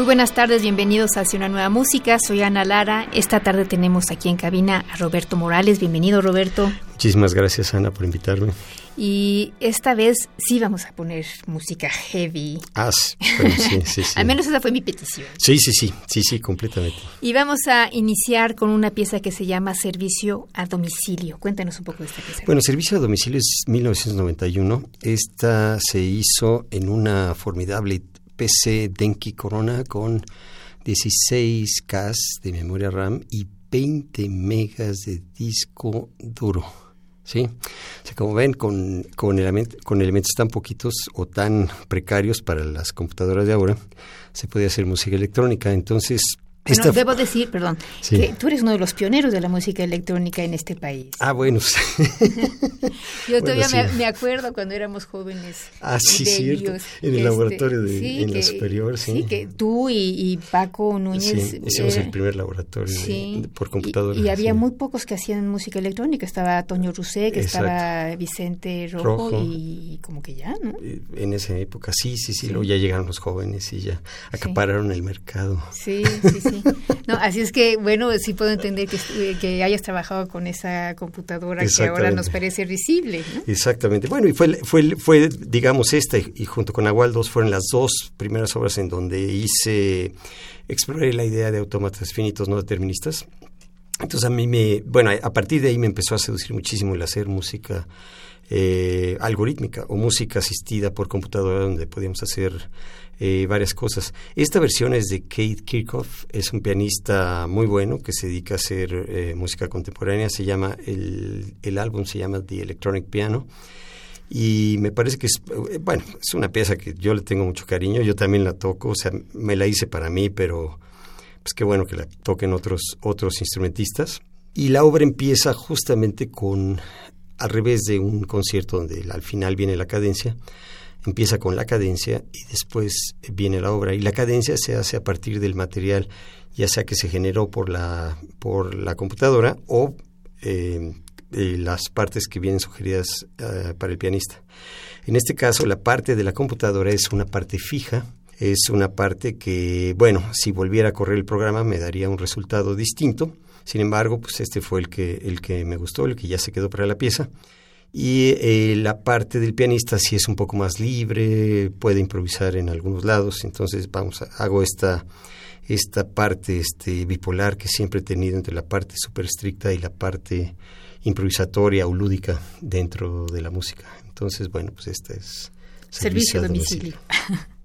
Muy buenas tardes, bienvenidos a Hacia una nueva música. Soy Ana Lara. Esta tarde tenemos aquí en cabina a Roberto Morales. Bienvenido, Roberto. Muchísimas gracias, Ana, por invitarme. Y esta vez sí vamos a poner música heavy. Ah, bueno, sí, sí, sí. Al menos esa fue mi petición. Sí, sí, sí, sí, sí, completamente. Y vamos a iniciar con una pieza que se llama Servicio a Domicilio. Cuéntanos un poco de esta pieza. Bueno, Servicio a Domicilio es 1991. Esta se hizo en una formidable PC Denki Corona con 16K de memoria RAM y 20 megas de disco duro. ¿sí? Como ven, con, con, element, con elementos tan poquitos o tan precarios para las computadoras de ahora, se puede hacer música electrónica. Entonces, Bueno, esta- debo decir, perdón, Sí. que tú eres uno de los pioneros de la música electrónica en este país. Ah, bueno. Yo bueno, todavía me, sí. me acuerdo cuando éramos jóvenes. Ah, sí, y cierto. bellos, En el que laboratorio de- sí, en la que- superior, sí. que tú y, y Paco Núñez. Sí, hicimos eh, el primer laboratorio de- sí, de- por y- computadora. Y, había sí. muy pocos que hacían música electrónica. Estaba Toño Exacto. estaba Vicente Rojo, Rojo. y como que ya, ¿no? Eh, En esa época, sí, sí, sí, Sí. luego ya llegaron los jóvenes y ya acapararon el mercado. Sí, sí, sí. No, así es que, bueno, sí puedo entender que, que hayas trabajado con esa computadora que ahora nos parece risible, ¿no? Exactamente. Bueno, y fue, fue, fue digamos, esta y, y junto con Agual 2 fueron las dos primeras obras en donde hice, exploré la idea de autómatas finitos no deterministas. Entonces a mí me, bueno, a partir de ahí me empezó a seducir muchísimo el hacer música eh, algorítmica o música asistida por computadora donde podíamos hacer eh, varias cosas. Esta versión es de Kate Kirchhoff, es un pianista muy bueno que se dedica a hacer eh, música contemporánea, se llama, el, el álbum se llama The Electronic Piano y me parece que es, eh, bueno, es una pieza que yo le tengo mucho cariño, yo también la toco, o sea, me la hice para mí, pero pues qué bueno que la toquen otros, otros instrumentistas. Y la obra empieza justamente con, al revés de un concierto donde al final viene la cadencia, empieza con la cadencia y después viene la obra. Y la cadencia se hace a partir del material, ya sea que se generó por la, por la computadora o eh, eh, las partes que vienen sugeridas eh, para el pianista. En este caso, la parte de la computadora es una parte fija, es una parte que, bueno, si volviera a correr el programa me daría un resultado distinto. Sin embargo, pues este fue el que, el que me gustó, el que ya se quedó para la pieza. Y eh, la parte del pianista sí es un poco más libre, puede improvisar en algunos lados. Entonces, vamos, a- hago esta, esta parte este, bipolar que siempre he tenido entre la parte súper estricta y la parte improvisatoria o lúdica dentro de la música. Entonces, bueno, pues esta es Servicio a domicilio.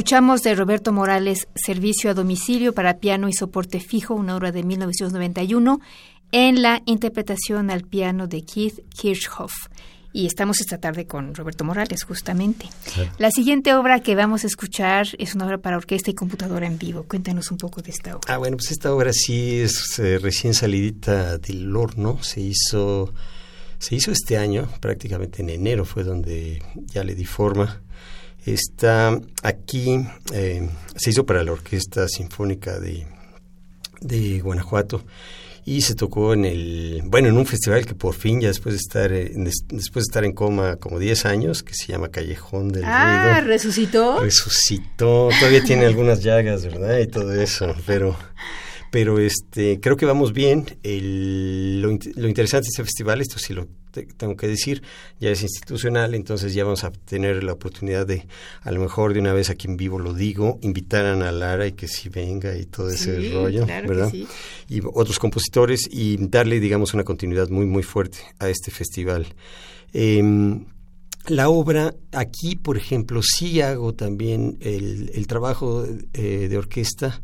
Escuchamos de Roberto Morales Servicio a domicilio para piano y soporte fijo, una obra de 1991, en la interpretación al piano de Keith Kirchhoff. Y estamos esta tarde con Roberto Morales, justamente. La siguiente obra que vamos a escuchar es una obra para orquesta y computadora en vivo. Cuéntanos un poco de esta obra. Ah, bueno, pues esta obra sí es eh, recién salidita del horno. Se hizo, se hizo este año, prácticamente en enero fue donde ya le di forma. Está aquí, eh, se hizo para la Orquesta Sinfónica de, de Guanajuato y se tocó en el, bueno, en un festival que por fin, ya después de estar, en, después de estar en coma como 10 años, que se llama Callejón del ah, ¿resucitó? Resucitó, todavía tiene algunas llagas, ¿verdad? Y todo eso, pero pero este creo que vamos bien. El, lo, lo, interesante de este festival, esto sí lo tengo que decir, ya es institucional, entonces ya vamos a tener la oportunidad de, a lo mejor de una vez aquí en vivo lo digo, invitaran a Lara y que si venga y todo ese rollo, ¿verdad? Y otros compositores y darle, digamos, una continuidad muy, muy fuerte a este festival. Em, la obra, aquí, por ejemplo, sí hago también el, el trabajo eh, de orquesta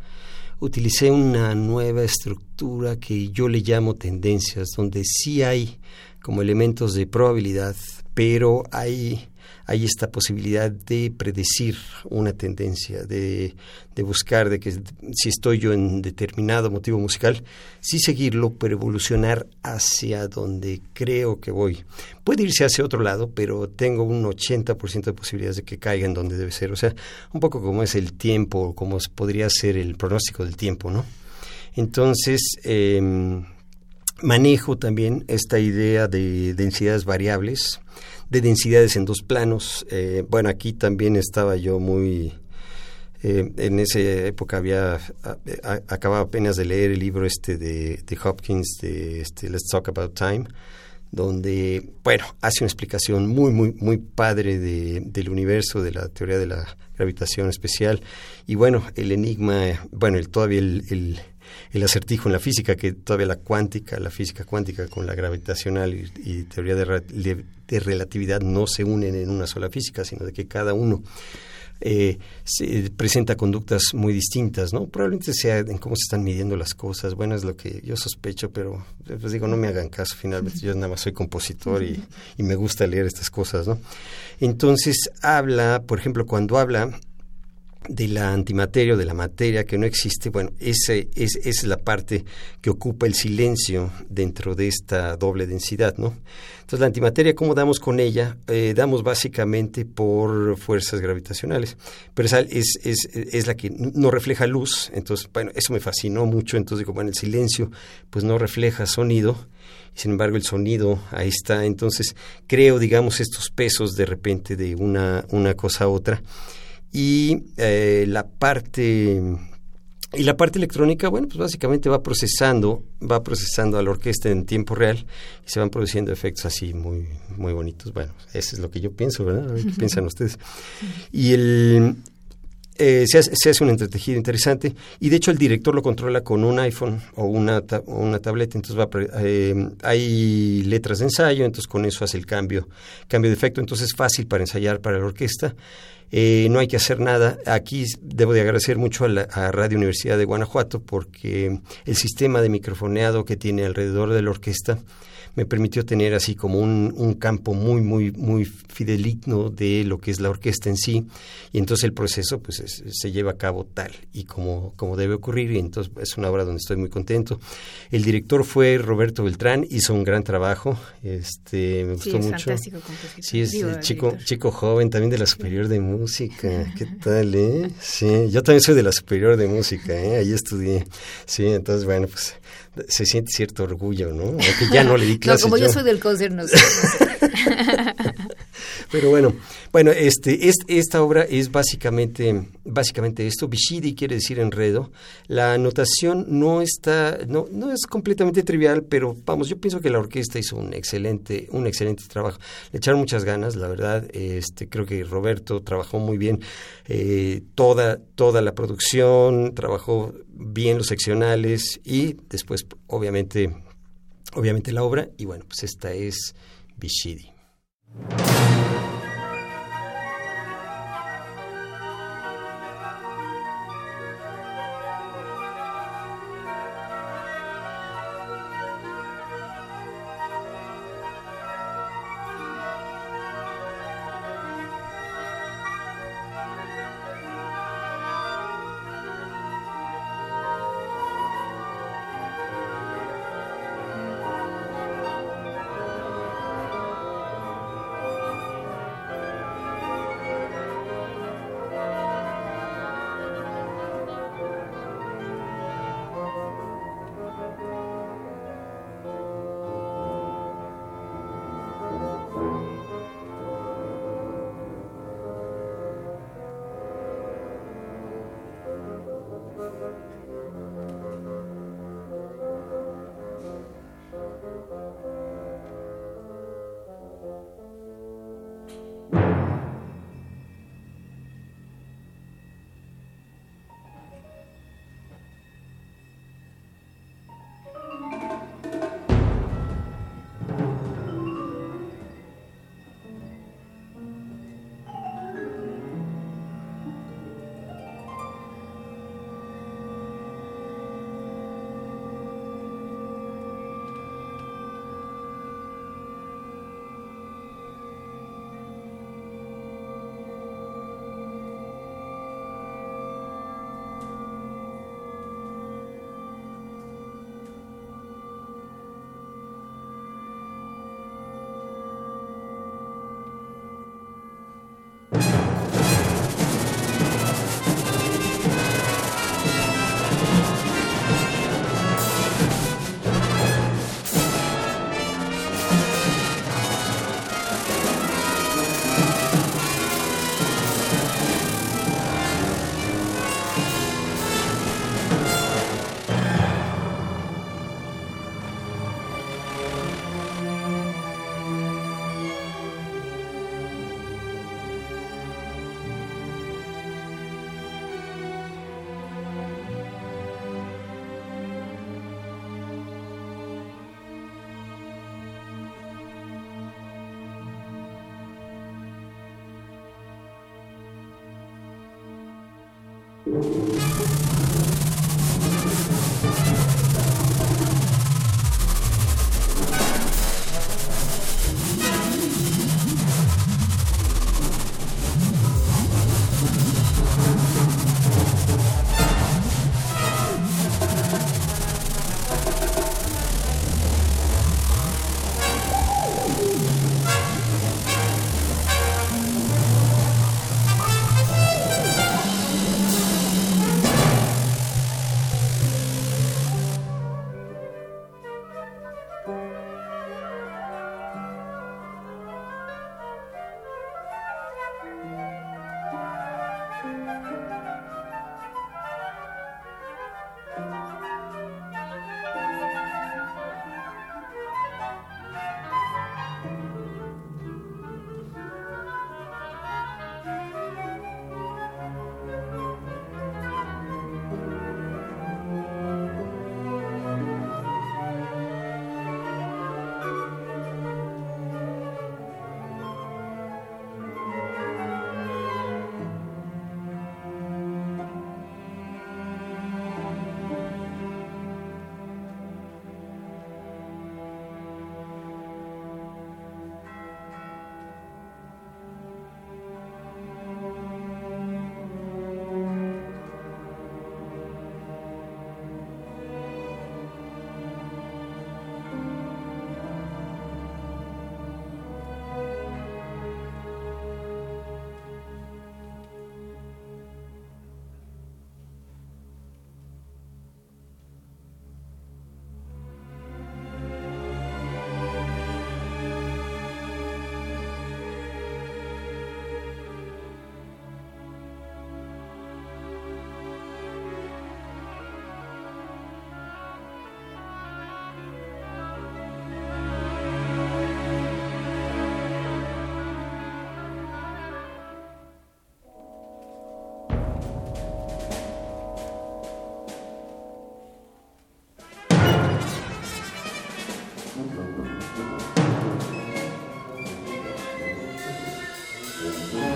utilicé una nueva estructura que yo le llamo tendencias, donde sí hay como elementos de probabilidad, pero hay, hay esta posibilidad de predecir una tendencia, de, de, buscar de que si estoy yo en determinado motivo musical, sí seguirlo, pero evolucionar hacia donde creo que voy. Puede irse hacia otro lado, pero tengo un 80% de posibilidades de que caiga en donde debe ser. O sea, un poco como es el tiempo, como podría ser el pronóstico del tiempo, ¿no? Entonces, eh, Manejo también esta idea de densidades variables, de densidades en dos planos. Eh, bueno, aquí también estaba yo muy Eh, en esa época había acababa apenas de leer el libro este de, de Hopkins de este, Let's Talk About Time donde, bueno, hace una explicación muy, muy, muy padre de, del universo, de la teoría de la gravitación especial. Y bueno, el enigma, bueno, el, todavía el, acertijo en la física, que todavía la cuántica, la física cuántica con la gravitacional y, teoría de, de relatividad no se unen en una sola física, sino de que cada uno eh, se presenta conductas muy distintas, ¿no? Probablemente sea en cómo se están midiendo las cosas. Bueno, es lo que yo sospecho, pero pues digo, no me hagan caso. Finalmente, yo nada más soy compositor y, y me gusta leer estas cosas, ¿no? Entonces, habla, por ejemplo, cuando habla de la antimateria de la materia que no existe, bueno, ese, es, esa es la parte que ocupa el silencio dentro de esta doble densidad, ¿no? Entonces, la antimateria, ¿cómo damos con ella? Eh, damos básicamente por fuerzas gravitacionales, pero esa es, es, es, la que no refleja luz, entonces, bueno, eso me fascinó mucho, entonces digo, bueno, el silencio pues no refleja sonido, sin embargo el sonido ahí está, entonces creo, digamos, estos pesos de repente de una, una cosa a otra, y eh, la parte y la parte electrónica, bueno, pues básicamente va procesando, va procesando a la orquesta en tiempo real y se van produciendo efectos así muy, muy bonitos. Bueno, eso es lo que yo pienso, ¿verdad? A ver qué piensan ustedes. Y el, eh, se, hace, se, hace, un entretejido interesante y de hecho el director lo controla con un iPhone o una, una tableta, entonces va, eh, hay letras de ensayo, entonces con eso hace el cambio, cambio de efecto, entonces es fácil para ensayar para la orquesta eh, no hay que hacer nada. Aquí debo de agradecer mucho a, la, a Radio Universidad de Guanajuato porque el sistema de microfoneado que tiene alrededor de la orquesta me permitió tener así como un, un, campo muy, muy, muy fideligno de lo que es la orquesta en sí, y entonces el proceso pues se lleva a cabo tal y como, como debe ocurrir, y entonces es una obra donde estoy muy contento. El director fue Roberto Beltrán, hizo un gran trabajo, este me gustó mucho. Sí, es chico, chico joven, también de la Superior de Música, ¿qué tal, eh? Sí, yo también soy de la Superior de Música, ¿eh? Ahí estudié, sí, entonces bueno, pues se siente cierto orgullo, ¿no? Aunque ya no le di clases. no, como yo, soy del COSER, no sé. Pero bueno, bueno, este, esta obra es básicamente, básicamente esto. Bishidi quiere decir enredo. La notación no está, no, no es completamente trivial, pero vamos, yo pienso que la orquesta hizo un excelente, un excelente trabajo. Le echaron muchas ganas, la verdad. Este, creo que Roberto trabajó muy bien eh, toda, toda la producción, trabajó bien los seccionales y después, obviamente, obviamente la obra. Y bueno, pues esta es Bishidi. Música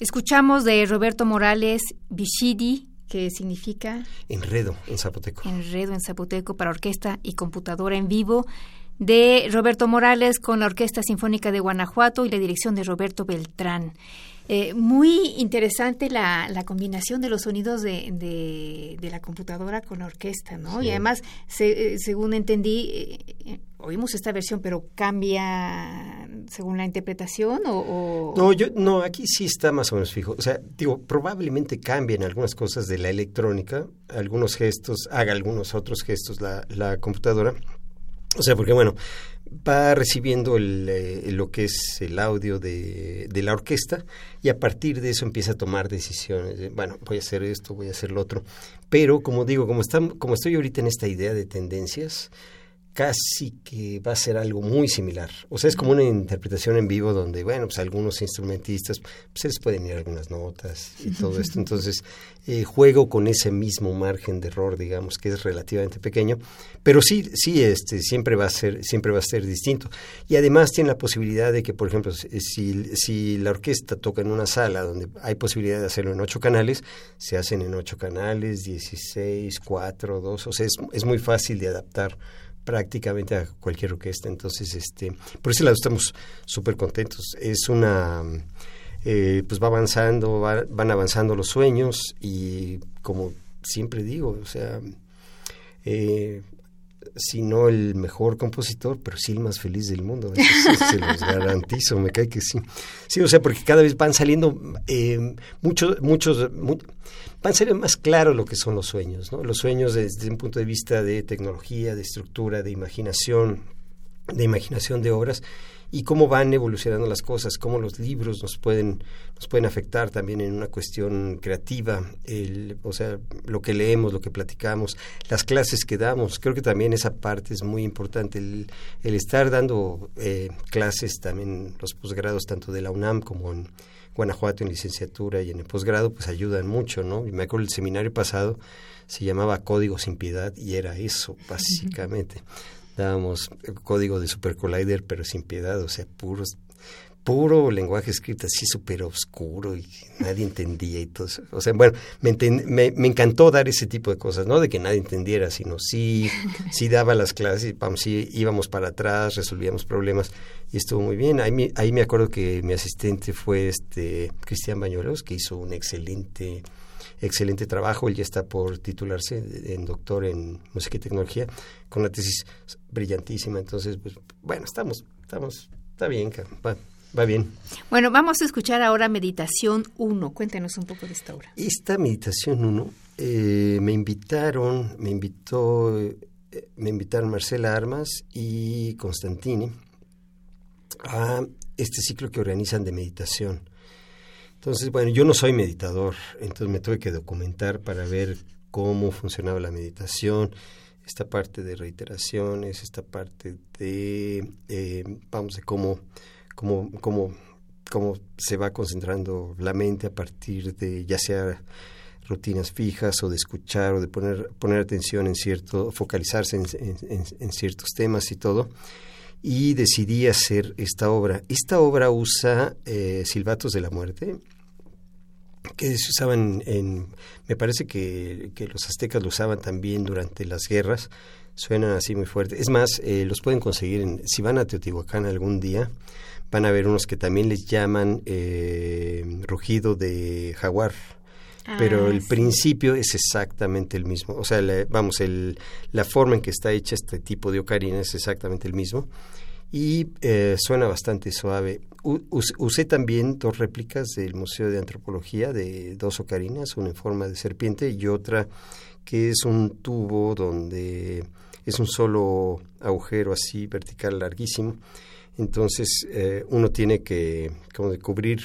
Escuchamos de Roberto Morales Bishidi, que significa... Enredo en zapoteco. Enredo en zapoteco para orquesta y computadora en vivo de Roberto Morales con la Orquesta Sinfónica de Guanajuato y la dirección de Roberto Beltrán. Eh, muy interesante la, la, combinación de los sonidos de, de, la computadora con la orquesta, ¿no? Y además, eh, según entendí, eh, oímos esta versión, pero cambia según la interpretación o, No, yo no, aquí sí está más o menos fijo. O sea, digo, probablemente cambien algunas cosas de la electrónica, algunos gestos, haga algunos otros gestos la, la computadora. O sea, porque bueno, va recibiendo el, lo que es el audio de, de, la orquesta y a partir de eso empieza a tomar decisiones. bueno, voy a hacer esto, voy a hacer lo otro. Pero como digo, como, está, como estoy ahorita en esta idea de tendencias, casi que va a ser algo muy similar. O sea, es como una interpretación en vivo donde, bueno, pues algunos instrumentistas pues, se les pueden ir algunas notas y todo esto. Entonces, eh, juego con ese mismo margen de error, digamos, que es relativamente pequeño, pero sí, sí, este, siempre va a ser, siempre va a ser distinto. Y además tiene la posibilidad de que, por ejemplo, si, si la orquesta toca en una sala donde hay posibilidad de hacerlo en ocho canales, se hacen en ocho canales, 16, 4, 2, o sea, es, es muy fácil de adaptar prácticamente a cualquier orquesta. Entonces, este, por ese lado estamos súper contentos. Es una, eh, pues va avanzando, van avanzando los sueños y como siempre digo, o sea, eh, si no el mejor compositor, pero sí el más feliz del mundo. se los garantizo, me cae que sí. Sí, o sea, porque cada vez van saliendo eh, muchos, muchos, van a ser más claro lo que son los sueños, ¿no? Los sueños desde un punto de vista de tecnología, de estructura, de imaginación, de imaginación de obras y cómo van evolucionando las cosas, cómo los libros nos pueden nos pueden afectar también en una cuestión creativa, el, o sea, lo que leemos, lo que platicamos, las clases que damos, creo que también esa parte es muy importante, el, el estar dando eh, clases también los posgrados tanto de la UNAM como en Guanajuato en licenciatura y en el posgrado, pues ayudan mucho, ¿no? Y me acuerdo el seminario pasado se llamaba Código sin Piedad y era eso, básicamente. Dábamos código de Super Collider, pero sin piedad, o sea, puros puro lenguaje escrito así súper oscuro y nadie entendía y todo eso. O sea, bueno, me, me, encantó dar ese tipo de cosas, no de que nadie entendiera, sino sí, sí daba las clases, vamos, sí íbamos para atrás, resolvíamos problemas y estuvo muy bien. Ahí, ahí me acuerdo que mi asistente fue este Cristian Bañuelos, que hizo un excelente excelente trabajo, él ya está por titularse en doctor en música y tecnología, con una tesis brillantísima, entonces, pues, bueno, estamos, estamos, está bien, va, Va bien. Bueno, vamos a escuchar ahora Meditación 1. Cuéntenos un poco de esta obra. Esta Meditación 1 eh, me invitaron, me invitó, eh, me invitaron Marcela Armas y Constantini a este ciclo que organizan de meditación. Entonces, bueno, yo no soy meditador, entonces me tuve que documentar para ver cómo funcionaba la meditación, esta parte de reiteraciones, esta parte de, eh, vamos, de cómo cómo, cómo, cómo se va concentrando la mente a partir de ya sea rutinas fijas o de escuchar o de poner, poner atención en cierto, focalizarse en, ciertos temas y todo. Y decidí hacer esta obra. Esta obra usa eh, silbatos de la muerte, que se usaban en, me parece que, que, los aztecas lo usaban también durante las guerras, suenan así muy fuerte. Es más, eh, los pueden conseguir, en, si van a Teotihuacán algún día, van a ver unos que también les llaman eh, rugido de jaguar. Ah, pero el principio es exactamente el mismo. O sea, vamos, el, la forma en que está hecha este tipo de ocarina es exactamente el mismo. Y eh, suena bastante suave. Usé también dos réplicas del Museo de Antropología de dos ocarinas, una en forma de serpiente y otra que es un tubo donde es un solo agujero así vertical larguísimo entonces eh, uno tiene que como de cubrir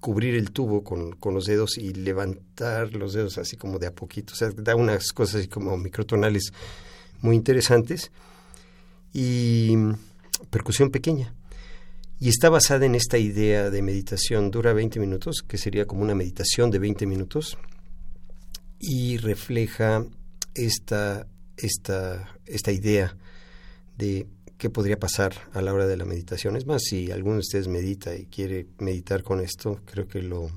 cubrir el tubo con, con, los dedos y levantar los dedos así como de a poquito. O sea, da unas cosas así como microtonales muy interesantes y percusión pequeña. Y está basada en esta idea de meditación. Dura 20 minutos, que sería como una meditación de 20 minutos y refleja esta, esta, esta idea de qué podría pasar a la hora de la meditación. Es más, si alguno de ustedes medita y quiere meditar con esto, creo que lo,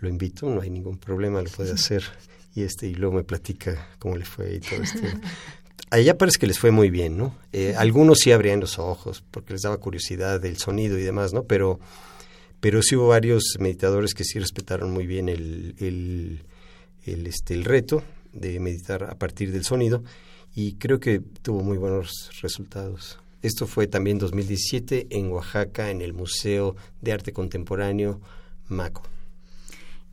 lo invito, no hay ningún problema, lo puede hacer. Y este y luego me platica cómo le fue y todo esto. Allá parece que les fue muy bien, ¿no? Eh, algunos sí abrían los ojos porque les daba curiosidad del sonido y demás, ¿no? Pero, pero sí hubo varios meditadores que sí respetaron muy bien el, el, el, este, el reto de meditar a partir del sonido y creo que tuvo muy buenos resultados. Esto fue también 2017 en Oaxaca, en el Museo de Arte Contemporáneo MACO.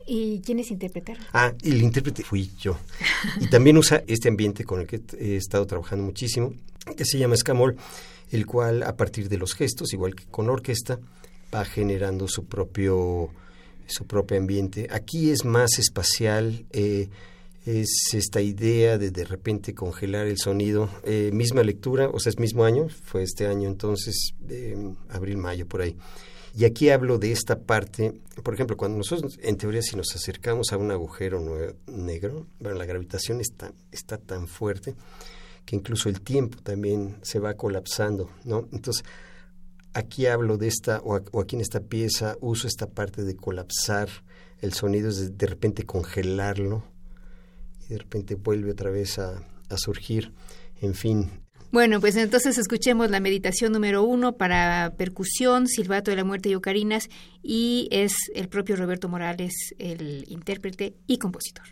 ¿Y quiénes interpretaron? Ah, el intérprete fui yo. Y también usa este ambiente con el que he estado trabajando muchísimo, que se llama Escamol. el cual a partir de los gestos, igual que con orquesta, va generando su propio su propio ambiente. Aquí es más espacial, eh, es esta idea de de repente congelar el sonido. Eh, misma lectura, o sea, es mismo año, fue este año entonces, abril, mayo, por ahí. Y aquí hablo de esta parte, por ejemplo, cuando nosotros, en teoría, si nos acercamos a un agujero negro, bueno, la gravitación está, está tan fuerte que incluso el tiempo también se va colapsando, ¿no? Entonces, aquí hablo de esta, o, aquí en esta pieza, uso esta parte de colapsar el sonido, es de, repente congelarlo, y de repente vuelve otra vez a surgir. En fin, bueno, pues entonces escuchemos la meditación número uno para percusión, silbato de la muerte y ocarinas, y es el propio Roberto Morales el intérprete y compositor.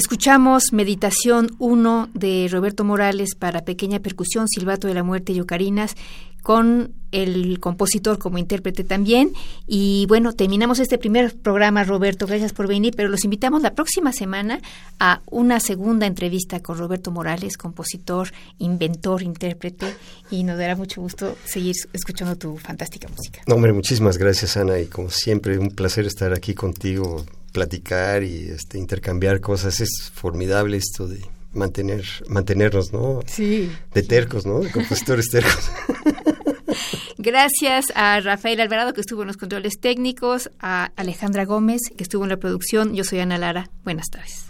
Escuchamos Meditación 1 de Roberto Morales para pequeña percusión, silbato de la muerte y ocarinas con el compositor como intérprete también. Y bueno, terminamos este primer programa, Roberto, gracias por venir, pero los invitamos la próxima semana a una segunda entrevista con Roberto Morales, compositor, inventor, intérprete, y nos dará mucho gusto seguir escuchando tu fantástica música. No, hombre, muchísimas gracias, Ana, y como siempre, un placer estar aquí contigo, platicar y este, intercambiar cosas. Es formidable esto de mantener mantenernos, ¿no? Sí. De tercos, ¿no? De compositores tercos. Gracias a Rafael Alvarado, que estuvo en los controles técnicos, a Alejandra Gómez, que estuvo en la producción. Yo soy Ana Lara. Buenas tardes.